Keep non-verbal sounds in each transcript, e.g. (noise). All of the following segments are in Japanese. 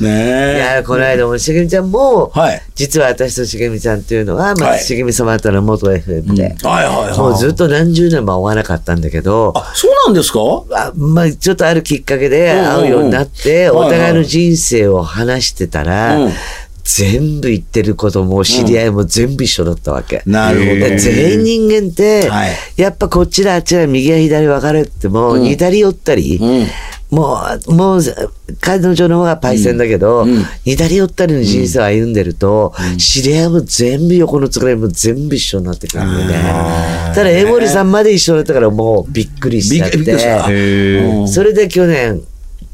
いねや、この間もしげみちゃんも、はい。実は私としげみちゃんっていうのは、まあ、はい。しげみ様との元 FM で、え。はいはいはい。もうずっと何十年も会わなかったんだけど、あ、そうなんですか？あまあ、ちょっとあるきっかけで会うようになって、お互いの人生を話してたら、うん。全部言ってることも知り合いも全部一緒だったわけ。なるほど。で全員人間って、はい。やっぱこっちだあっちだ右や左分かれても、似たり寄ったり、うんもう、もう、彼女の方がパイセンだけど、うん。似たり寄ったりの人生を歩んでると、知り合いも全部横のつかれも全部一緒になってくるんだよね。ただ、江森さんまで一緒だったからもうびっくりしちゃって。それで去年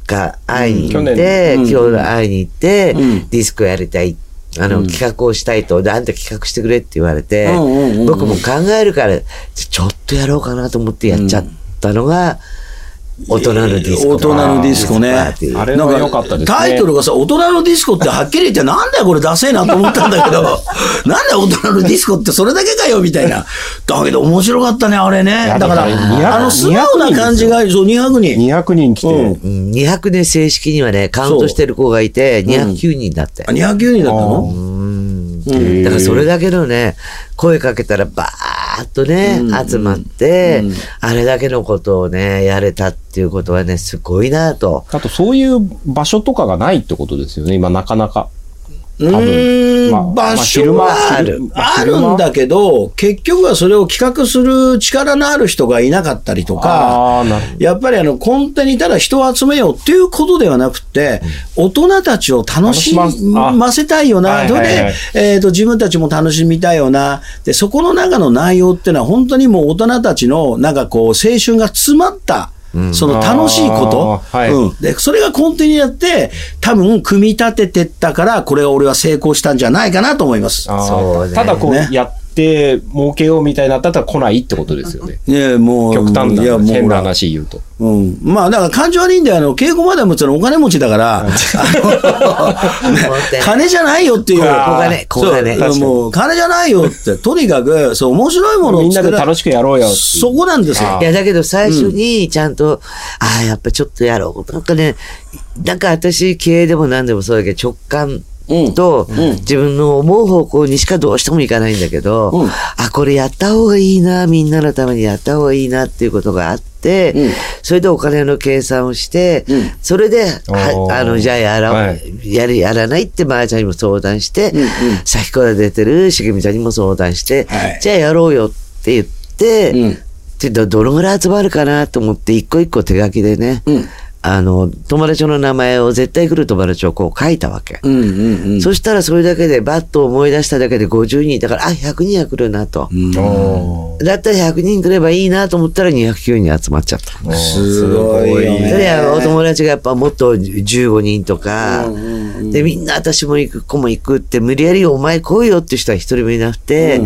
か会いに行っうん。て、今日会いに行って、うん。ディスコやりたい。あの、企画をしたいと、で、あんた企画してくれって言われて、僕も考えるから、ちょっとやろうかなと思ってやっちゃったのが、大人のディスコ。大人のディスコねあれは良かったですね。タイトルがさ、大人のディスコってはっきり言って、なんだよこれダセえなと思ったんだけど、(laughs) なんだよ大人のディスコってそれだけかよみたいな。だけど面白かったね、あれね。やだから、だから200あの素直な感じが、そう、200人。200人来て、うんうん200年正式にはね、カウントしてる子がいて、209人だって。あ、209人だったの？だからそれだけのね、声かけたらバーッとね、集まって、あれだけのことをね、やれたっていうことはね、すごいなと。あとそういう場所とかがないってことですよね、今なかなか。まあ場所はまあある。あるんだけど、結局はそれを企画する力のある人がいなかったりとか、やっぱりあの、根底にただ人を集めようっていうことではなくて、大人たちを楽しまませたいよあな。それで、えっと、自分たちも楽しみたいよな。で、そこの中の内容っていうのは本当にもう大人たちのなんかこう、青春が詰まった、その楽しいこと、はい。うん。で、それが根底にあって、多分組み立ててったから、これは俺は成功したんじゃないかなと思います。あー。そうね。ただこう、ね。やって儲けようみたいになったら来ないってことですよね。ねえもう、極端いや、な変な話言うと。うん。まあ、だから感情悪いんだよ。あの、稽古までもつのお金持ちだから、金じゃないよっていう。小金、小金。そうもう、金じゃないよって。とにかく、そう、面白いものをみんなで楽しくやろうよそこなんですよあ。いや、だけど最初にちゃんと、ああ、やっぱちょっとやろう。なんかね、なんか私、経営でも何でもそうだけど、直感と、自分の思う方向にしかどうしてもいかないんだけど、うん。あ、これやった方がいいな、みんなのためにやった方がいいなっていうことがあって、うん。それでお金の計算をして、うん。それで、あの、じゃあやら、はい。やる、やらないって、まーちゃんにも相談して、うんうん。先から出てるしげみちゃんにも相談して、はい。じゃあやろうよって言って、うん。でどどのぐらい集まるかなと思って一個一個手書きでね、うんあの友達の名前を絶対来る友達をこう書いたわけ、うんうんうん。そしたらそれだけでバッと思い出しただけで50人だからあ100人は来るなと、おだったら100人来ればいいなと思ったら209人集まっちゃった。ーすごい。よねそれはお友達がやっぱもっと15人とか、で、みんな私も行く、子も行くって、無理やりお前来いよって人は一人もいなくて、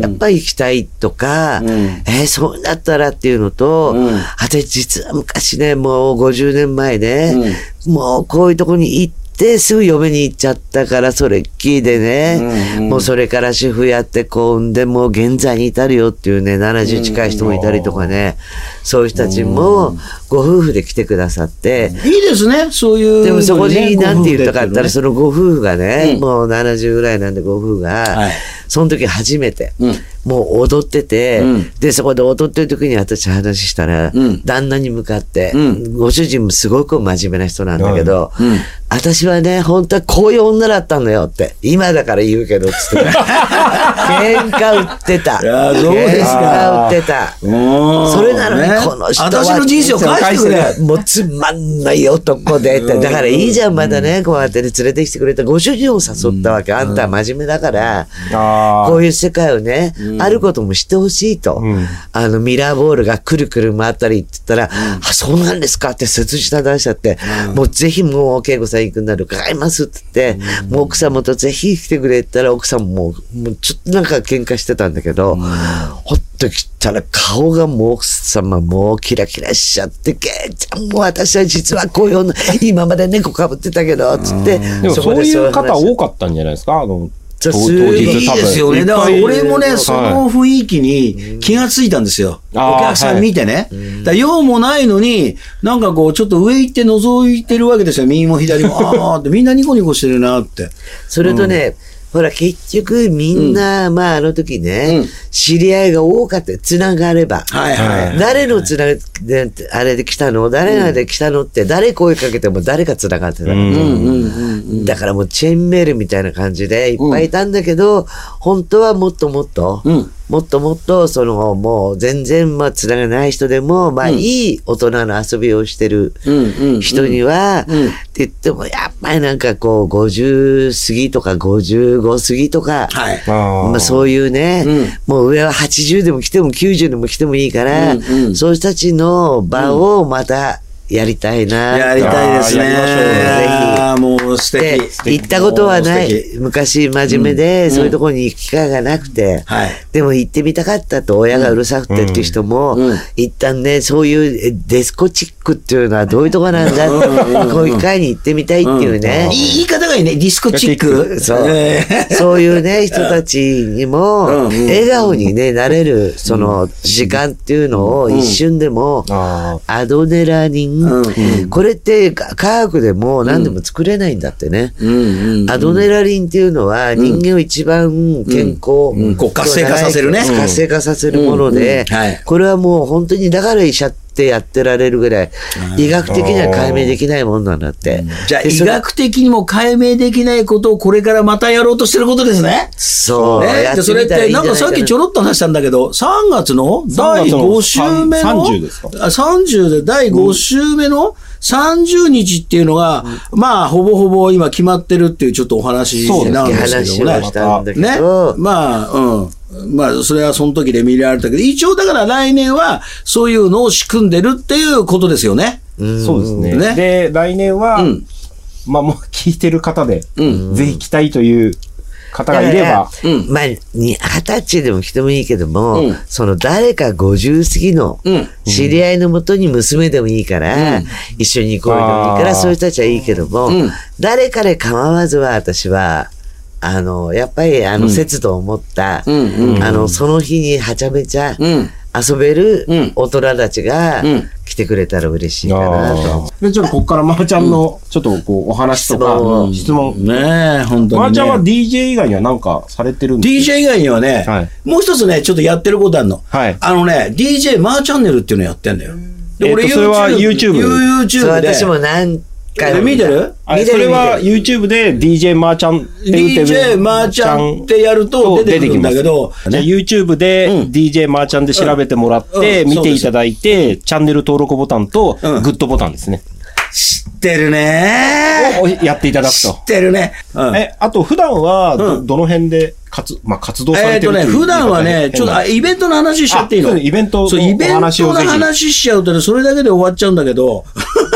やっぱり行きたいとか、ん。えーそうだったらっていうのと、うん。私実は昔ね、もう50年前ね、もうこういうとこに行って、すぐ嫁に行っちゃったから、それっきりでね、もうそれから主婦やってこう産んで、もう現在に至るよっていうね、70近い人もいたりとかね、そういう人たちもご夫婦で来てくださって、いいですね、そういう、でもそこに何て言ったかったら、そそのご夫婦がね、うん。もう70ぐらいなんでご夫婦が、はい。その時初めて、うんもう踊ってて、うんで、そこで踊ってる時に私話したら、うん旦那に向かって、うんご主人もすごく真面目な人なんだけど、うん私はね、本当はこういう女だったのよって、今だから言うけど、つって。喧嘩売ってた。いやそうですか喧嘩売ってた。うんそれなのにこの人は、私の人生を返してくれ。もうつまんない男でって。だからいいじゃん、まだね、こうやってね連れてきてくれた。ご主人を誘ったわけ。あんたは真面目だから、あこういう世界をね、あることもしてほしいと。ん。あの、ミラーボールがくるくる回ったりって言ったら、あ、そうなんですかって切実な出しちゃって、もうぜひもう、恵子さん行くんなら伺いますって言って、もう奥様とぜひ来てくれって言ったら、奥さんも、もうちょっとなんか喧嘩してたんだけど、ほっと来たら顔がもう奥様もうキラキラしちゃって、けいちゃんもう私は実はこういう女、今まで猫かぶってたけど、つって、でそういう話方多かったんじゃないですか？あの、当すごいいいですよね。だから俺もね、その雰囲気に気がついたんですよ。あーお客さん見てね。だ用もないのに、なんかこう、ちょっと上行って覗いてるわけですよ。右も左も。(laughs) ああって、みんなニコニコしてるなって。それとね、ほら、結局みんな、まああの時ね、うん知り合いが多かった。つながれば。はいはいはい。誰のつながで、あれで来たの？誰がで来たのって、誰声かけても誰がつながってた。だからもうチェーンメールみたいな感じでいっぱいいたんだけど、本当はもっともっと、うんもっともっと、その、もう全然、まあ、つながない人でも、まあ、いい大人の遊びをしてる人には、うん。って言っても、やっぱりなんかこう、50過ぎとか55過ぎとか、はい。まあ、そういうね、もう上は80でも来ても90でも来てもいいから、うんうん。そういう人たちの場をまたやりたいな。やりたいですね。あーやりましょう。よあーもう素で敵。行ったことはない。昔真面目で、そういうところに行く機会がなくて、はい。でも行ってみたかったと親がうるさくてっていう人も、うん。一旦ね、そういうえデスコチックっていうのはどういうとこなんだこういう機会に行ってみたいっていうね。いい言い方がいいね。ディスコチック。そう。えーそういうね、人たちにも、笑顔にね、なれる、その、時間っていうのを一瞬でも、あアドネラリン、うん。うんこれってか科学でも何でも作れないんだってね。アドネラリンっていうのは人間を一番健康、活性化させるね。活性化させるものではい、これはもう本当にだから医者ってやってられるぐらい、医学的には解明できないもんなんだって。じゃあ、医学的にも解明できないことをこれからまたやろうとしてることですね。そう、ね、やってでそれって、なんかさっきちょろっと話したんだけど、3月の第5週目の、30ですか？あ30で第5週目の？30日っていうのが、まあ、ほぼほぼ今決まってるっていうちょっとお話なんですけ話どもねを。したんだけねど、。まあ、うん。まあ、それはその時で見られたけど、一応だから来年はそういうのを仕組んでるっていうことですよね。そうですね。ねで、来年は、うんまあもう聞いてる方で、うんぜひ来たいという方がいれば、まあ、に二十歳でも来てもいいけども、うん。その誰か50過ぎのうん。知り合いのもとに娘でもいいから、一緒に行こうでもいいから、そういう人たちはいいけども、うん。誰かで構わずは私は、あの、やっぱりあの、節度を持った、うんうん。あの、その日にはちゃめちゃうん。遊べるうん。大人たちがうん来てくれたら嬉しいかなあと。ーで、ちょっとここからまーちゃんの、ちょっとこう、お話とか、うん質問。ねえ、本当に、ね。まーちゃんは DJ 以外には何かされてるんですか？DJ 以外にはね、はいもう一つね、ちょっとやってることあるの。はいあのね、DJ マーチャンネルっていうのやってんだよ。でえっとそれは YouTube YouTube で。私も何回も見てる？あ見てるそれは YouTube で DJ マーちゃんって打てば DJ マーちゃんってやると出てくるんだけど、じゃあ YouTube でうん。DJ マーちゃんで調べてもらって、うん。見ていただいて、チャンネル登録ボタンと、うん。グッドボタンですね。知ってるね。をやっていただくと。知っ。てるね。うん。え、あと普段はどの辺で活、まあ、活動さえっとね、れてるという普段はね、ちょっと、あイベントの話しちゃっていいの？イベントのそう、イベントの話しちゃうとね、それだけで終わっちゃうんだけど、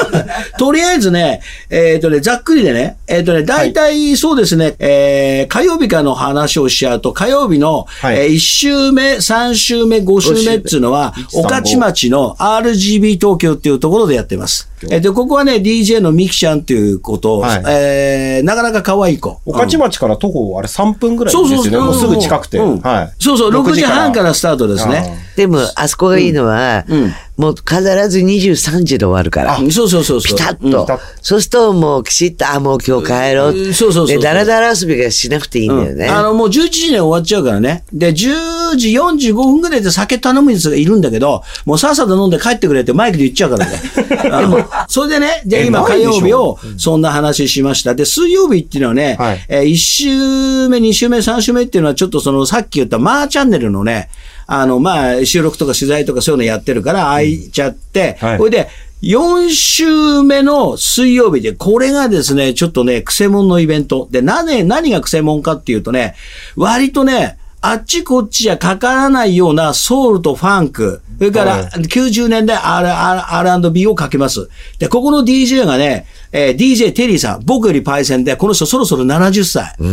(laughs) とりあえずね、えっとね、ざっくりでね、えっとね、大体そうですね、えー火曜日からの話をしちゃうと、火曜日の、はい。え1週目、3週目、5週目っていうのは、5御徒町の RGB 東京っていうところでやってます。えっと、ここはね、DJ のミキちゃんっていうことを、はい。えーなかなか可愛い子。御徒町から徒歩、あれ3分ぐらいそうそうですよね。もうすぐ近くて。うんはい。そうそう、6時半からスタートですね。でも、あそこがいいのは、うんもう必ず23時で終わるから。うんそうそうそうそう。ピタッうんと。そうすると、もうきちっと、あ、もう今日帰ろう。うんそうそうそうそうで、だらだら遊びがしなくていいんだよね。あの、もう11時には終わっちゃうからね。で、10時45分ぐらいで酒頼むやつがいるんだけど、もうさっさと飲んで帰ってくれってマイクで言っちゃうからね。(laughs) あのそれでね、で、え今火曜日をそんな話しました。で、水曜日っていうのはね、はいえ1週目、2週目、3週目っていうのはちょっとそのさっき言ったマーチャンネルのね、あの、まあ、収録とか取材とかそういうのやってるから空いちゃって、はいこれで、4週目の水曜日で、これがですね、ちょっとね、クセモンのイベント。で、なぜ、何がクセモンかっていうとね、割とね、あっちこっちじゃかからないようなソウルとファンク、それからはい90年代 R&B をかけます。で、ここの DJ がね、えー DJ テリーさん、僕よりパイセンで、この人そろそろ70歳。こ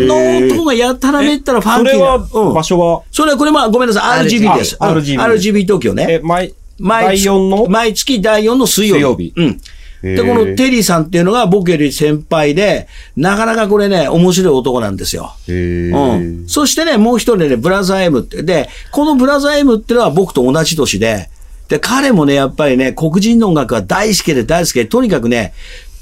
の男がやったらめったらファンキーな。それは、うん場所は、それはこれまあごめんなさい、RGB です。RGB RGB 東京ね。え、毎、毎第4の？毎月第4の水曜日。水曜日うん。で、このテリーさんっていうのが僕より先輩で、なかなかこれね、面白い男なんですよ。うん。そしてね、もう一人ね、ブラザー M って。で、このブラザー M っていうのは僕と同じ年で、で、彼もね、やっぱりね、黒人の音楽が大好きで大好きで、とにかくね、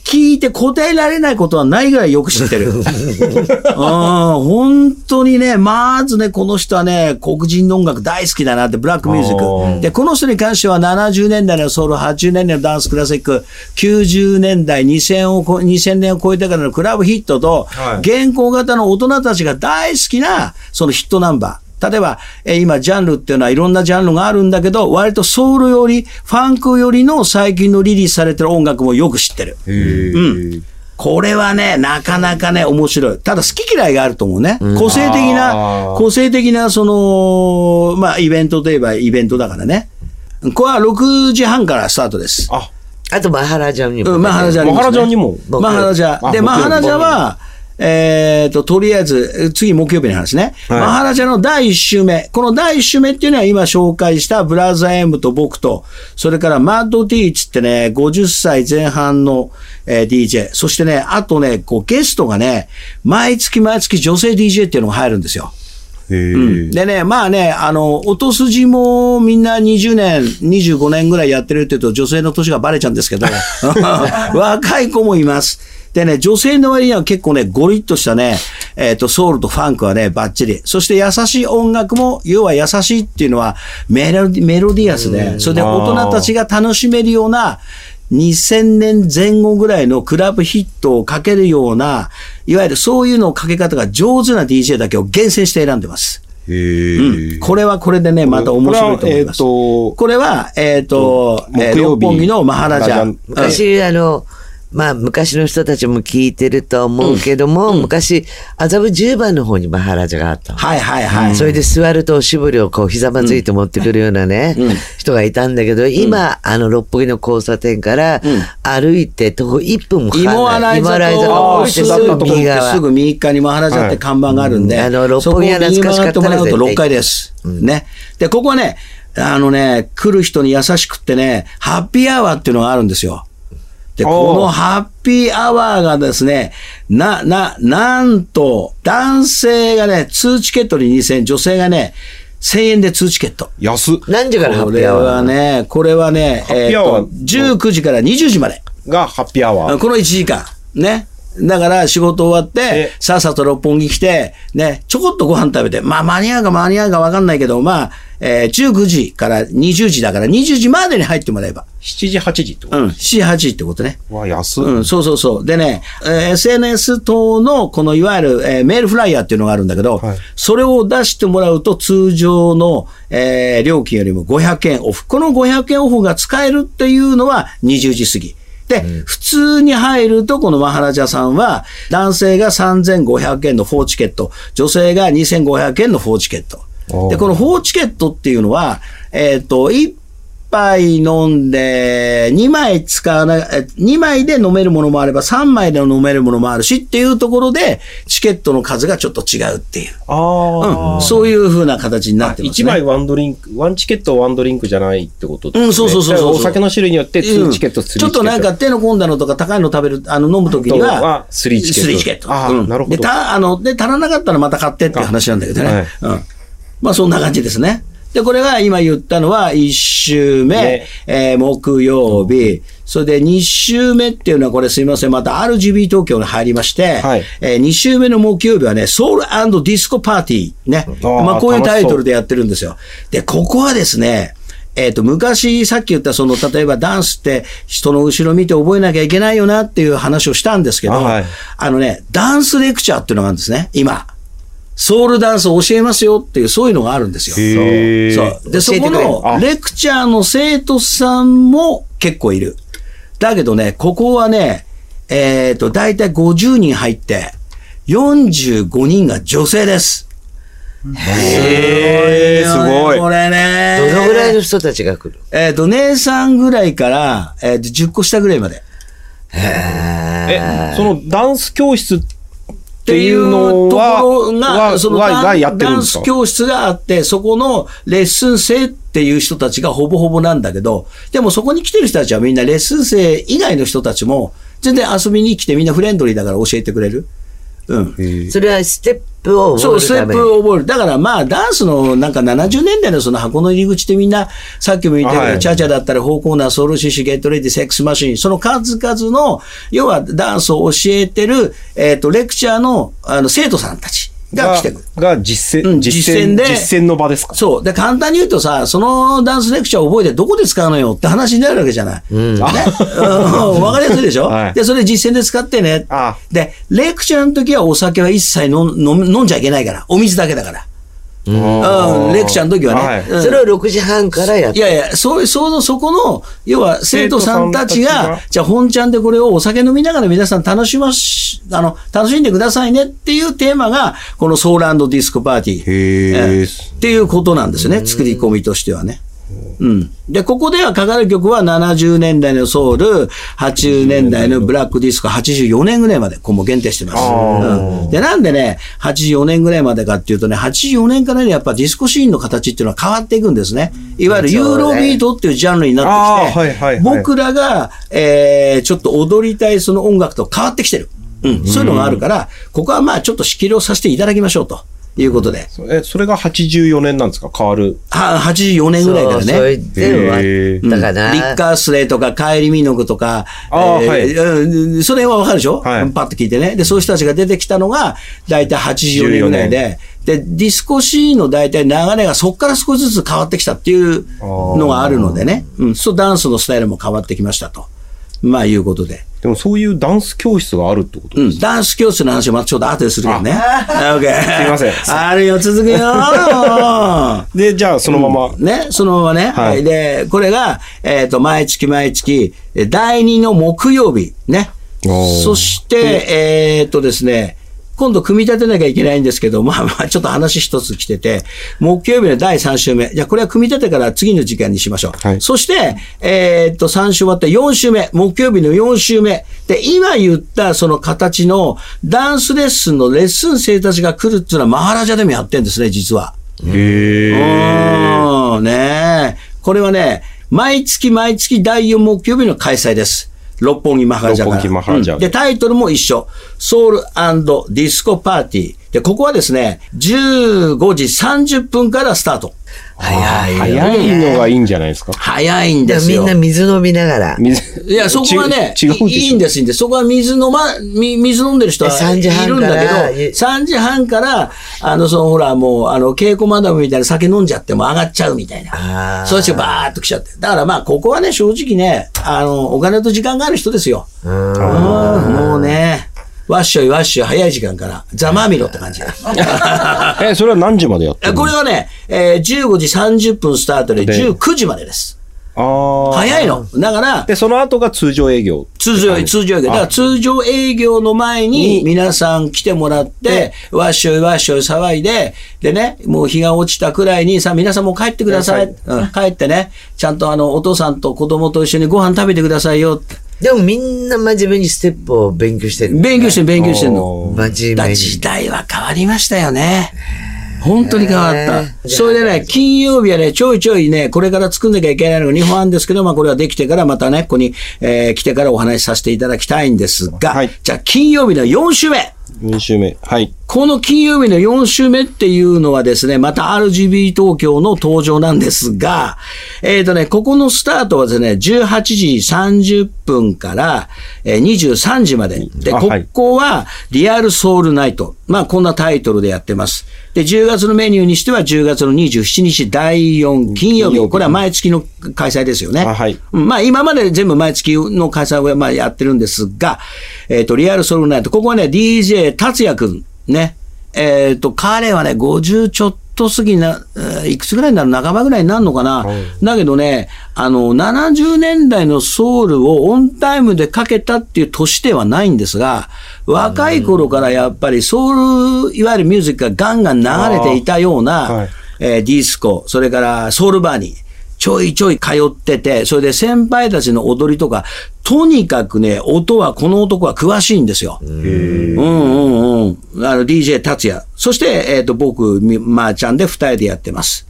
聞いて答えられないことはないぐらいよく知ってる。(laughs) うん、本当にね、まずね、この人はね、黒人の音楽大好きだなって、ブラックミュージック。で、この人に関しては70年代のソウル、80年代のダンスクラシック、90年代、2000, を2000年を超えてからのクラブヒットと、はい現行型の大人たちが大好きな、そのヒットナンバー。例えば、えー今、ジャンルっていうのはいろんなジャンルがあるんだけど、割とソウルより、ファンクよりの最近のリリースされてる音楽もよく知ってる。うん。これはね、なかなかね、面白い。ただ好き嫌いがあると思うね。個性的あな、ー個性的な、その、まあ、イベントといえばイベントだからね。これは6時半からスタートです。あ、あとマハラジャンにも、うん、マハラジャにマハラジャにも。僕マハラジャ。で、マハラジャは、えっ、と、とりあえず、次木曜日の話ね。はいマハラジャの第1週目。この第1週目っていうのは今紹介したブラザー M と僕と、それからマッド T っつってね、50歳前半の、えー DJ。そしてね、あとね、こうゲストがね、毎月毎月女性 DJ っていうのが入るんですよ。へえ。でね、まあね、あの、音筋もみんな20年、25年ぐらいやってるって言うと女性の年がバレちゃうんですけど、(laughs) 若い子もいます。でね、女性の割には結構ね、ゴリッとしたね、えっ、と、ソウルとファンクはね、バッチリ。そして優しい音楽も、要は優しいっていうのはメロディメロディアスで、それで大人たちが楽しめるような、2000年前後ぐらいのクラブヒットをかけるような、いわゆるそういうのをかけ方が上手な DJ だけを厳選して選んでます。へえ。これはこれでね、また面白いと思います。ここれは、えっ、と、えー木曜日六本木のマハラジャ。うん昔、あの、まあ、昔の人たちも聞いてると思うけども、昔、麻布十番の方にマハラジャがあったの。はいはいはい。それで座るとおしぼりをこうひざまずいて持ってくるようなね、人がいたんだけど、今、あの六本木の交差点から歩いて徒歩1分もかかんない。芋洗い芋洗い坂坂を降りてすぐぐ右右側。す側。ぐ右側にマハラジャって看板があるんで、あの六本木は懐かしかったら絶対6階です。ね。で、ここはね、あのね、来る人に優しくってね、ハッピーアワーっていうのがあるんですよ。で、このハッピーアワーがですね、な、な、なんと、男性がね、通チケットに2000円、女性がね、1000円で通チケット。安っ何時からハこれッピーアワーはね、これはね、ハッピーアワーえーと19時から20時まで。がハッピーアワー。この1時間。ね。だから仕事終わってえ、さっさと六本木来て、ね、ちょこっとご飯食べて、まあ間に合うか間に合うかわかんないけど、まあ、えー19時から20時だから20時までに入ってもらえば。7時、8時ってこうん、7、8時ってことね。とわ、安っ。うん、そうそうそう。でね、えー SNS 等のこのいわゆる、えーメールフライヤーっていうのがあるんだけど、はいそれを出してもらうと通常の、えー料金よりも500円オフ。この500円オフが使えるっていうのは20時過ぎ。で、普通に入ると、このマハラジャさんは、男性が3500円の4チケット、女性が2500円の4チケット。で、この4チケットっていうのは、えっ、と、1杯飲んで、2枚使わない、え2枚で飲めるものもあれば、3枚で飲めるものもあるしっていうところで、チケットの数がちょっと違うっていう。あうん、そういう風な形になってます1ね。枚ワンドリンク、ワンチケットワンドリンクじゃないってことですね。うん、そうそうそうそう。お酒の種類によって2チケット、3チケット。ちょっとなんか手の込んだのとか高いの食べる、あの、飲むときには、は3チケット3チケット。あーうんなるほどで、た、あの、で、足らなかったらまた買ってっていう話なんだけどね。はいうん。まあ、そんな感じですね。で、これが今言ったのは1週目、ねえー木曜日、それで2週目っていうのはこれすいません、また RGB 東京に入りまして、はいえー2週目の木曜日はね、ソウルディスコパーティーね。ーまあ、こういうタイトルでやってるんですよ。で、ここはですね、えっ、と、昔、さっき言った、その、例えばダンスって人の後ろ見て覚えなきゃいけないよなっていう話をしたんですけど、あはいあのね、ダンスレクチャーっていうのがあるんですね、今。ソウルダンスを教えますよっていう、そういうのがあるんですよ。へーそう。で、そこのあレクチャーの生徒さんも結構いる。だけどね、ここはね、えっ、と、だいたい50人入って、45人が女性です。へーすごいこれね。どのぐらいの人たちが来る？えっ、と、姉さんぐらいから、えーと、10個下ぐらいまで。え、そのダンス教室っってていいううのは、ところが、はそのダンはがやってるんダンですか？ス教室があって、そこのレッスン生っていう人たちがほぼほぼなんだけど、でもそこに来てる人たちはみんなレッスン生以外の人たちも、全然遊びに来てみんなフレンドリーだから教えてくれる。うん。それはステップをそう、覚えるためステップを覚える。だからまあ、ダンスのなんか70年代のその箱の入り口ってみんな、さっきも言ったけど、はいチャチャだったら、フォーコーナー、ソウルシシ、ゲットレディ、セックスマシン、その数々の、要はダンスを教えてる、えっ、と、レクチャーの、あの、生徒さんたちが来てくる。が実践、うん実践で実践の場ですか？そう。で、簡単に言うとさ、そのダンスレクチャーを覚えてどこで使うのよって話になるわけじゃない。ね。うんわかりやすいでしょ、(laughs) はいで、それ実践で使ってね。あで、レクチャーの時はお酒は一切飲んじゃいけないから。お水だけだから。うん、レクチャーの時はね。はい。うん。それを6時半からやって。いやいや、そう、その、そこの、要は生徒さんたちがが、じゃあ本ちゃんでこれをお酒飲みながら皆さん楽しまし、あの、楽しんでくださいねっていうテーマが、このソウルディスコパーティー。へー。え。っていうことなんですね、作り込みとしてはね。うん。で、ここではかかる曲は70年代のソウル、80年代のブラックディスコ、84年ぐらいまで、ここも限定してます。うんで、なんでね、84年ぐらいまでかっていうとね、84年からね、やっぱディスコシーンの形っていうのは変わっていくんですね。いわゆるユーロビートっていうジャンルになってきて、あーはいはいはい僕らが、えー、ちょっと踊りたいその音楽と変わってきてる。うん。そういうのがあるから、ここはまあちょっと仕切りをさせていただきましょうということで。え、それが84年なんですか？変わる。は84年ぐらいからね。そうそれで終わったかな。リッカースレイとか、カエリミノグとか、あーはいうんそれはわかるでしょ、はいパッと聞いてね。で、そういう人たちが出てきたのが、だいたい84年ぐらいで、で、ディスコシーンの大体流れがそこから少しずつ変わってきたっていうのがあるのでね。うん、そう、ダンスのスタイルも変わってきましたと。まあ、いうことで。でもそういうダンス教室があるってことうん、ダンス教室の話はまたちょっと後でするけどね。オッケー。(laughs) すいませんあるよ、続くよ。(laughs) で、じゃあそのまま、ね、そのままね。はいはい。で、これが、えっ、と、毎月毎月、え第2の木曜日、ね。そして、えっ、とですね、今度組み立てなきゃいけないんですけど、まあまあ、ちょっと話一つ来てて、木曜日の第3週目。じゃあ、これは組み立てから次の時間にしましょう。はいそして、えっと、3週終わって4週目。木曜日の4週目。で、今言ったその形のダンスレッスンのレッスン生たちが来るっていうのはマハラジャでもやってるんですね、実は。へーうん、ねえ。これはね、毎月毎月第4木曜日の開催です。六本木マハラジャから。六本木マハラジャうんで、タイトルも一緒。ソウルディスコパーティー。で、ここはですね、15時30分からスタート。早いよ。早いのがいいんじゃないですか？早いんですよ。みんな水飲みながら。水いや、そこはね、いいいんです、いいんです。そこは水飲ま、み水飲んでる人はで3時い半るんだけど、3時半から、あの、その、ほら、もう、あの、稽古マダムみたいな酒飲んじゃっても上がっちゃうみたいな。そういう人がバーっと来ちゃって。だからまあ、ここはね、正直ね、あの、お金と時間がある人ですよ。うんうんもうね、わっしょいわっしょい早い時間から、ざまあみろって感じ。え、それは何時までやってるの？これはね、えー15時30分スタートでで19時までです。早いの。だから、で、その後が通常営業。通常、通常営業。だから通常営業の前にに皆さん来てもらって、わっしょいわっしょい騒いで、でね、もう日が落ちたくらいにさ、皆さんもう帰ってください。うん、帰ってね、ちゃんとあの、お父さんと子供と一緒にご飯食べてくださいよって。でもみんな真面目にステップを勉強してる。勉強してん勉強してんの。だ真面目に。時代は変わりましたよね。本当に変わった。それでね、金曜日はね、ちょいちょいね、これから作んなきゃいけないのが2本あるんですけど、まあこれはできてからまたね、ここに、えー来てからお話しさせていただきたいんですが、はいじゃあ金曜日の4週目。2週目。はい。この金曜日の4週目っていうのはですね、また RGB 東京の登場なんですが、えっ、とね、ここのスタートはですね、18時30分から、えー23時まで。で、ここはリアルソウルナイト。まあ、こんなタイトルでやってます。で、10月のメニューにしては10月の27日第4金曜日。これは毎月の開催ですよね。あはいうんまあ、今まで全部毎月の開催をまあやってるんですが、えっ、と、リアルソウルナイト。ここはね、DJ 達也くん。ね。えっ、と、彼はね、50ちょっと過ぎな、えーいくつぐらいになる半ばぐらいになるのかな。だけどね、あの、70年代のソウルをオンタイムでかけたっていう年ではないんですが、若い頃からやっぱりソウル、いわゆるミュージックがガンガン流れていたような、はい。えーディスコ、それからソウルバーにちょいちょい通ってて、それで先輩たちの踊りとか、とにかくね、音は、この男は詳しいんですよ。うんうんうん。あの、DJ 達也。そして、えっ、と、僕、みまー、ちゃんで二人でやってます。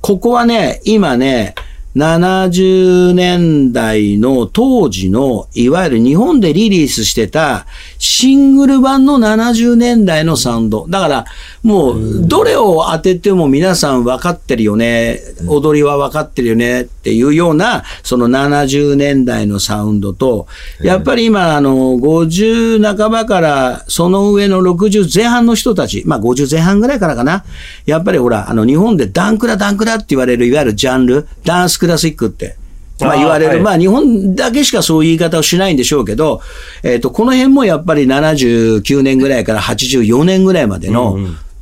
ここはね、今ね、70年代の当時の、いわゆる日本でリリースしてたシングル版の70年代のサウンド。だから、もう、どれを当てても皆さん分かってるよね、踊りは分かってるよねっていうような、その70年代のサウンドと、やっぱり今、あの、50半ばからその上の60前半の人たち、まあ50前半ぐらいからかな。やっぱりほら、あの、日本でダンクラダンクラって言われる、いわゆるジャンル、ダンスクラシックって。まあ言われる。はいまあ日本だけしかそういう言い方をしないんでしょうけど、えっ、と、この辺もやっぱり79年ぐらいから84年ぐらいまでの、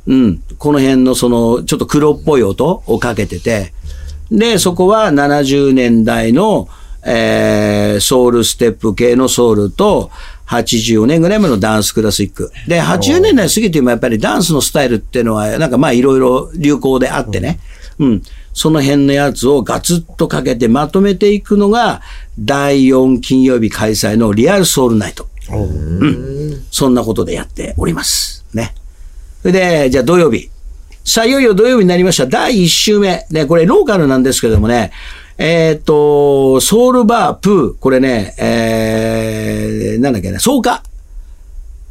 うん、この辺のその、ちょっと黒っぽい音をかけてて、で、そこは70年代の、えーソウルステップ系のソウルと、84年ぐらいまでのダンスクラシック。で、80年代過ぎてもやっぱりダンスのスタイルっていうのは、なんかまあいろいろ流行であってね。うん。その辺のやつをガツッとかけてまとめていくのが、第4金曜日開催のリアルソウルナイト。うん。そんなことでやっております。ね。それで、じゃあ土曜日。さあ、いよいよ土曜日になりました。第1週目。ね、これローカルなんですけれどもね、えっ、と、ソウルバープー、これね、えー、なんだっけね、草加。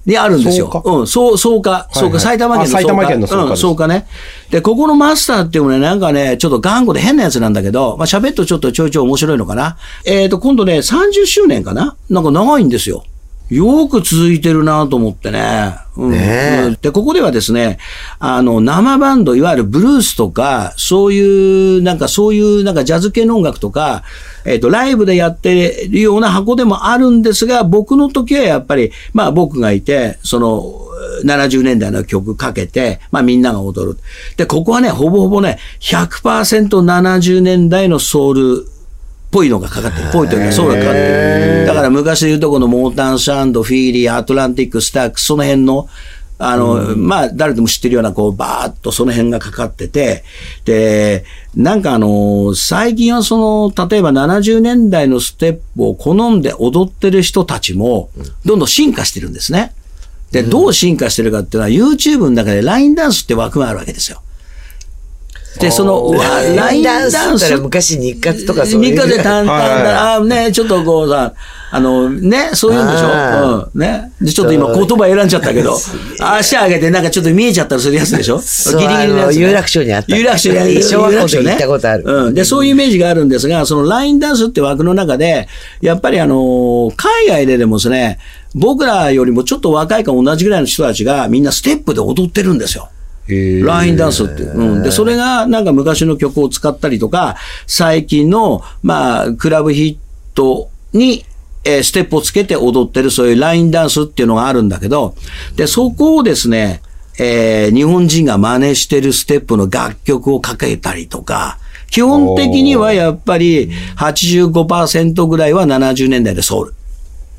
にあるんですよ。うん、そう、草加、草加、はい埼玉県の草加。あ埼玉県の草加うん、です草加ね。で、ここのマスターっていうのはね、なんかね、ちょっと頑固で変なやつなんだけど、まあ喋るとちょっとちょいちょい面白いのかな。えっ、と、今度ね、30周年かななんか長いんですよ。よく続いてるなと思ってね。うんねで、ここではですね、あの、生バンド、いわゆるブルースとか、そういう、なんかそういう、なんかジャズ系の音楽とか、えっ、と、ライブでやってるような箱でもあるんですが、僕の時はやっぱり、まあ僕がいて、その、70年代の曲かけて、まあみんなが踊る。で、ここはね、ほぼほぼね、100%70 年代のソウルっぽいのがかかってる。ぽいというか、ソウルがかかってる。だから昔で言うとこのモータンサンド、フィーリー、アトランティック、スタック、その辺の、あの、まあ、誰でも知ってるような、こう、バーッとその辺がかかってて、で、なんかあの、最近はその、例えば70年代のステップを好んで踊ってる人たちも、どんどん進化してるんですね。で、どう進化してるかっていうのは、YouTube の中でラインダンスって枠があるわけですよ。で、その、わラインダンスダンスったら昔日活とかそういう。日課で淡々だ。ああー、ね、ちょっとこうさ、あの、ね、そういうんでしあょうん。ね。で、ちょっと今言葉選んじゃったけど、(laughs) 足上げてなんかちょっと見えちゃったりするやつでしょ？そうギリギリのやつ、有楽町にあった有楽町にある。小学校で有楽町ね行ったことあるうん。で、そういうイメージがあるんですが、そのラインダンスって枠の中で、やっぱりあの、海外ででもですね、僕らよりもちょっと若いか同じぐらいの人たちがみんなステップで踊ってるんですよ。ラインダンスって。うん。で、それがなんか昔の曲を使ったりとか、最近の、まあ、クラブヒットに、えーステップをつけて踊ってるそういうラインダンスっていうのがあるんだけど、で、そこをですね、えー日本人が真似してるステップの楽曲をかけたりとか、基本的にはやっぱり85%ぐらいは70年代でソウル。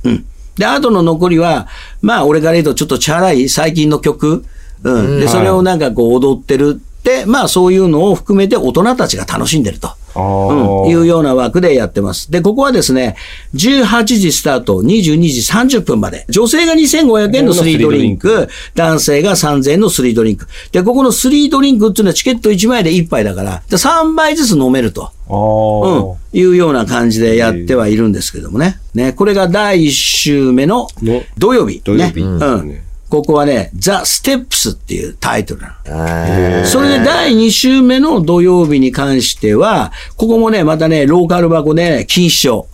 うん。で、あとの残りは、まあ、俺から言うとちょっとチャラい最近の曲。うん。で、それをなんかこう踊ってるって、まあ、そういうのを含めて大人たちが楽しんでると。うん、いうような枠でやってます。で、ここはですね、18時スタート、22時30分まで。女性が2500円のスリードリンク、男性が3000円のスリードリンク。で、ここのスリードリンクっていうのはチケット1枚で1杯だから、で3杯ずつ飲めると。うん、いうような感じでやってはいるんですけどもね。ね、これが第1週目のの土曜日。土曜日ねうん。ここはね、ザ・ステップスっていうタイトルなの。あそれで第2週目の土曜日に関しては、ここもね、またね、ローカル箱で、ね、金賞。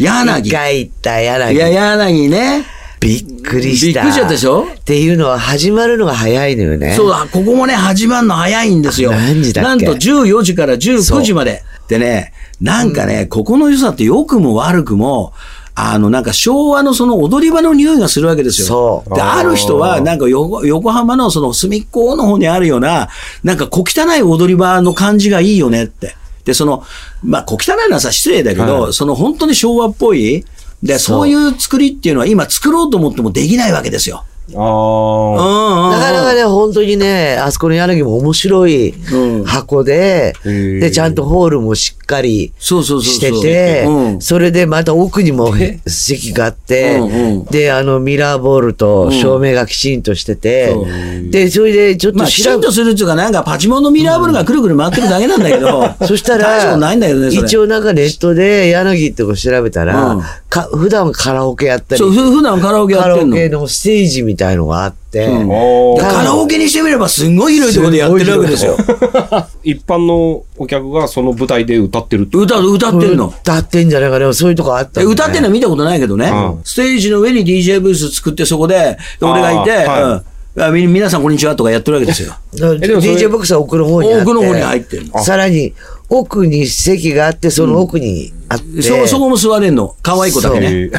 ー柳。一回行った柳。いや、柳ね。びっくりした。びっくりしちゃったでしょ？っていうのは始まるのが早いのよね。そうだ、ここもね、始まるの早いんですよ。何時だっけ？なんと14時から19時まで。でね、なんかね、ここの良さって良くも悪くも、あの、なんか昭和のその踊り場の匂いがするわけですよ。そうで、ある人は、なんか横横浜のその隅っこの方にあるような、なんか小汚い踊り場の感じがいいよねって。で、その、まあ、小汚いのはさ、失礼だけど、はいその本当に昭和っぽい、で、そういう作りっていうのは今作ろうと思ってもできないわけですよ。ああ。うんなかなかね、本当にね、あそこの柳も面白いうん。箱で、へー。で、ちゃんとホールもしっかりそうそうそうしてそう。てうん、それでまた奥にも席があってうんうん、で、あの、ミラーボールと照明がきちんとしててそ、で、それでちょっまあ、きちんとするっていうか、なんかパチモンのミラーボールがくるくる回ってるだけなんだけど、そしたら、ないんだけどね、それ。一応なんかネットで柳ってこう調べたら、うんか普段カラオケやったり。そう、、ふ普段カラオケやカラオってんの。ケのステージみたいのがあって、うん。カラオケにしてみればすんごい広いところでやってるわけですよ。(laughs) 一般のお客がその舞台で歌ってるって歌、歌ってるの。歌ってんじゃないかな、そういうとこあったねで。歌ってんのは見たことないけどね、うん。ステージの上に DJ ブース作ってそこで、俺がいて、あーはい。うん。あみ皆さんこんにちはとかやってるわけですよ。DJ ボックスは奥の方にあって。奥の方に入ってるの。さらに、奥に席があって、その奥にあって。そ、そこも座れんの。可愛い子だけね。えー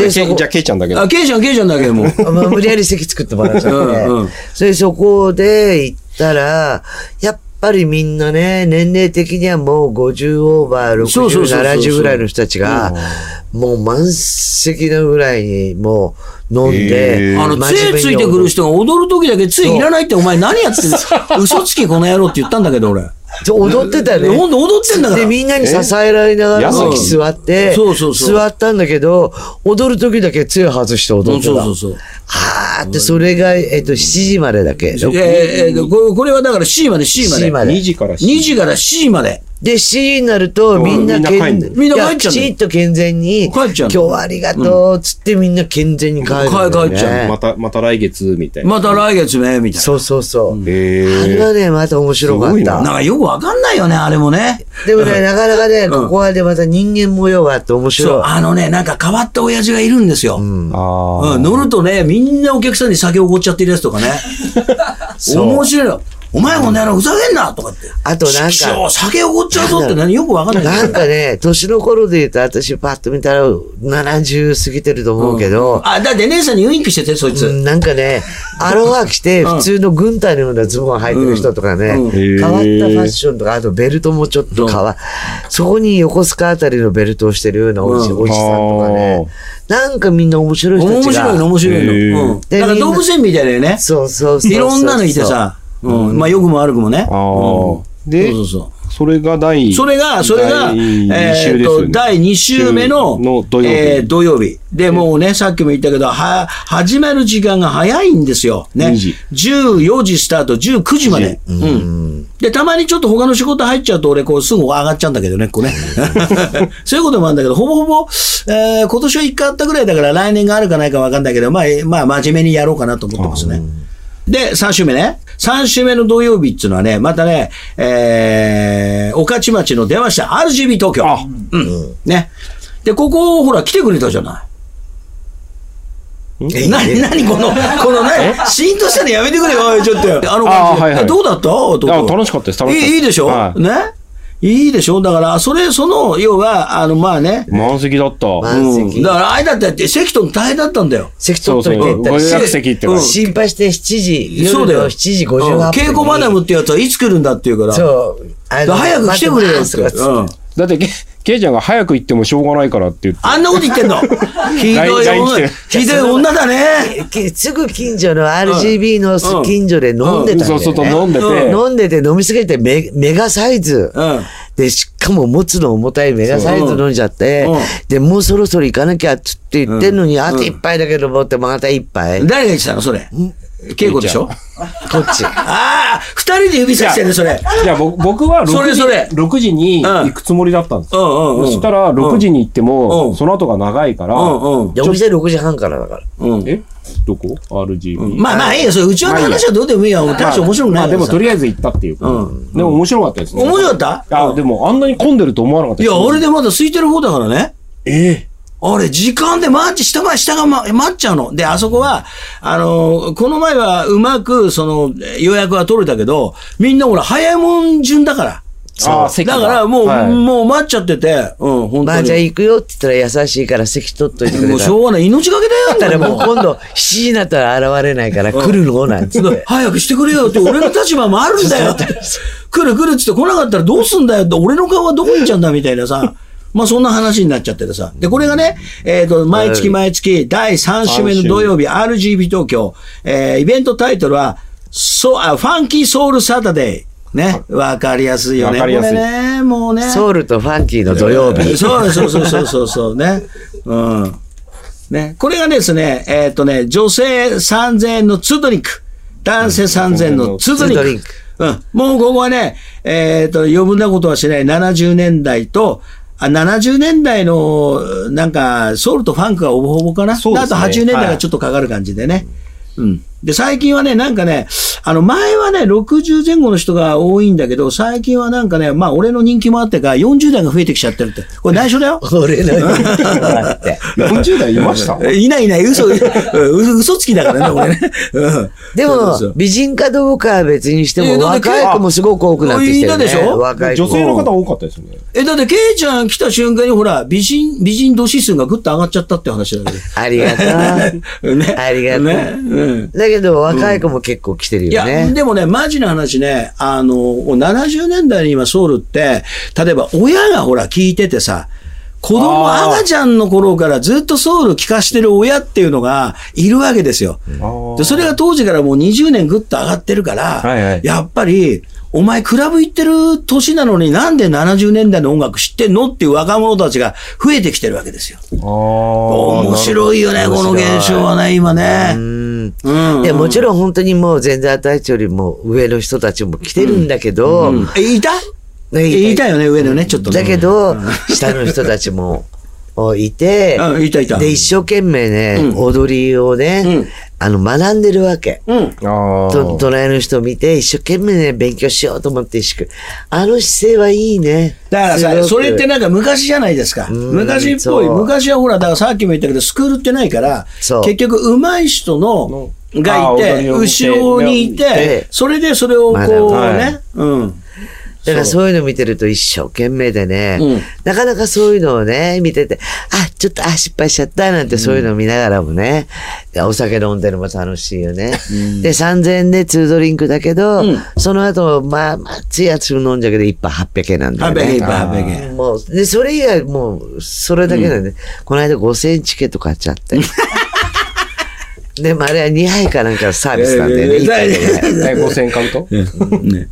で (laughs) そこけじゃあ、ケイちゃんだけどあ、。ケイちゃん、ケイちゃんだけでも。あ (laughs) まあ、無理やり席作ってもらっちゃって。うんうんそれでそこで行ったら、やっぱりみんなね、年齢的にはもう50オーバー、60、そうそうそうそう70ぐらいの人たちが、もう満席なぐらいにもう飲んへで、ーあの、杖ついてくる人が踊る時だけ杖いらないってお前何やってんの？(laughs) 嘘つきこの野郎って言ったんだけど俺。踊ってたね。ほんと踊ってんだから。で、みんなに支えられながら座って、そうそうそう座ったんだけど、踊る時だけ杖外して踊ってた。そうそうそう。はーって、それが、えっと、7時までだけ。えーえーこれこれはだから C まで C まで。C まで2時から2時から C まで。で、7時になると、みんなみんな帰んの健みんな帰っちゃうきちんと健全に、帰っちゃうの今日はありがとう、つってみんな健全に帰る。帰帰っちゃうまた、また来月みたいな。また来月ね、みたいな。そうそうそう。へーあれはね、また面白かった。なんかよくわかんないよね、あれもね。でもね、なかなかね、ここはね、また人間模様があって面そう白い、。あのね、なんか変わった親父がいるんですよ。うん。乗るとね、みんなお客さんに酒をおごっちゃってるやつとかね。(laughs) そう面白いの。お前この野郎ふざけんなとかって。あとなんか酒おごっちゃうぞって何よくわかんない。なんかね、年の頃で言うと、私パッと見たら70過ぎてると思うけど、あ、だって姉さんにウインクしてて、そいつ。うんなんかね、アロハ着て、普通の軍隊のようなズボン履いてる人とかね、うん変わったファッションとか、あとベルトもちょっと変わ、そこに横須賀あたりのベルトをしてるようなおじ,、うんおじさんとかね、なんかみんな面白い人たちが。面白いの、面白いへの。ーうん。だから動物園みたいだよね。そうそうそうそう。いろんなのいてさ。うん。まあ、良くも悪くもね。あ。でそう、そうそう。それが第、それが、それが、第2えー。第2週目の、の土曜日えー土曜日。で、もうね、さっきも言ったけど、は、始まる時間が早いんですよ。ね2時。14時スタート、19時まで。うん。で、たまにちょっと他の仕事入っちゃうと、俺、こう、すぐ上がっちゃうんだけどね、こうね。(laughs) そういうこともあるんだけど、ほぼほぼ、えー今年は1回あったぐらいだから、来年があるかないかわかんないけど、まあ、えーまあ、真面目にやろうかなと思ってますね。で、3週目ね。3週目の土曜日っていうのはね、またね、えー、御徒町の出ました、RGB 東京。あ。うん。ね。で、ここ、ほら、来てくれたじゃない。え、なになにこの、このね、シーンとしたのやめてくれよ、おいちょっと。あの感じ。はいはい。えどうだった？男。あ楽しかったです。楽しかったです。いいいいでしょ、はい。ね？いいでしょ？だから、それ、その、要は、あの、まあね。満席だった。満席うん。だから、あれだって、席と大変だったんだよ。席そう取っといてってそう。席ってうん心配して7時、そうだよ。夜の7時58分うんに。稽古マダムってやつはいつ来るんだって言うから。そう。早く来てくれよって。だって、ケケイちゃんが早く行ってもしょうがないからって言って。あんなこと言ってんの？ひどい女ひどい女だね。きすぐ近所の RGB の近所で飲んでたんだよ、ねそうそう飲んでて。飲んでて飲みすぎてメメガサイズ。うん。で、しかも持つの重たいメガサイズ飲んじゃってうん、で、もうそろそろ行かなきゃっつって言ってんのに、あと一杯だけどもってまた一杯。誰が言ってたの？それ。稽古でしょ？こっち。(laughs) ああ二人で指さしてる、それ。いや、ぼ僕は6時それそれ6時に行くつもりだったんですよ。うんうんうん。そしたら6時に行ってうんも、その後が長いから、うんうん。でお店6時半からだから。うん。え？どこ ?RGB。まあまあいいよ、それ、うちわの話はどうでもいいよ。大して面白くないまあでもとりりあえず行ったっていうか。うんでも面白かったですね。面白かった？あ、でもあんなに混んでると思わなかったですいや、俺でまだ空いてる方だからね。えあれ、時間でマッチ、下が、下が、ま、待っちゃうの。で、あそこは、あの、この前はうまく、その、予約は取れたけど、みんなほら、早いもん順だから。あ席がだから、もう、はいもう待っちゃってて、うん、本当に。まあじゃあ行くよって言ったら優しいから席取っといてくれたもうしょうがない。命がけだよ。だからもう今度7時になったら現れないから来るのなんつって。早くしてくれよって、俺の立場もあるんだよ (laughs) って。来る来るっつって来なかったらどうすんだよって、俺の顔はどこ行っちゃうんだみたいなさ。まあそんな話になっちゃっててさ。で、これがね、えっ、と、毎月毎月第3週目の土曜日、RGB 東京、えーイベントタイトルは、そう、あ、ファンキーソウルサタデー。ね。わかりやすいよね。これね、もうね。ソウルとファンキーの土曜日。(laughs) そうそうそうそうそうそうね。うん。ね。これがですね、えっ、とね、女性3000円のツードリンク。男性3000円のツードリンク。ツードリンクうん。もうここはね、えっ、と、余分なことはしない70年代と、あ70年代の、なんか、ソウルとファンクがほぼほぼかな。そうですねあと80年代がちょっとかかる感じでね。うん。で、最近はね、なんかね、あの、前はね、60前後の人が多いんだけど、最近はなんかね、まあ、俺の人気もあってか、40代が増えてきちゃってるって。これ内緒だよ。(laughs) 俺の人気があって。(laughs) 40代いました？え (laughs) いないいない、嘘、うん嘘嘘つきだからね、俺ね。うんでそうそうそう、も美人かどうかは別にしても、若い子もすごく多くなってきてる、ね。いたでしょ？若い子女性の方多かったですよね。え、だって、ケイちゃん来た瞬間に、ほら、美人、美人度指数がぐっと上がっちゃったって話だけありがとど。ね。ありがとうね。うん。けど、若い子も結構来てるいや、よね。でもね、マジな話ね、あの、70年代に今ソウルって、例えば親がほら聞いててさ、子供、赤ちゃんの頃からずっとソウル聞かしてる親っていうのがいるわけですよ。でそれが当時からもう20年ぐっと上がってるから、はいはいやっぱり、お前クラブ行ってる年なのになんで70年代の音楽知ってんのっていう若者たちが増えてきてるわけですよ。面面白いよね、この現象はね、今ね。うん。うん。もちろん本当にもう全然私よりも上の人たちも来てるんだけど、うん。え、いた？ねいたよね、上のね、ちょっとね。だけど、下の人たちもおいて、うんいたいたで、一生懸命ね、うん踊りをね、うんあの、学んでるわけ。うん。あと隣の人を見て、一生懸命ね、勉強しようと思って、一生懸命あの姿勢はいいね。だからさ、それってなんか昔じゃないですか。ん昔っぽい。昔はほら、だからさっきも言ったけど、スクールってないから、結局上手い人の、がいて、後ろにいてで、それでそれをこうはいね、うん。だからそういうの見てると一生懸命でね、うんなかなかそういうのをね、見てて、あ、ちょっと、あ、失敗しちゃったなんてそういうのを見ながらもね、でお酒飲んでるのも楽しいよね。で、3000円で2ドリンクだけど、うんその後、まあ、まあ、つやつ飲んじゃうけど、一杯800円なんだよ800円、ね。800円。もう、で、それ以外、もう、それだけなんで、この間5000円チケット買っちゃって。(laughs) でもあれは2杯かなんかサービスなんだよね。え杯でねえ5000円買うと？ねうん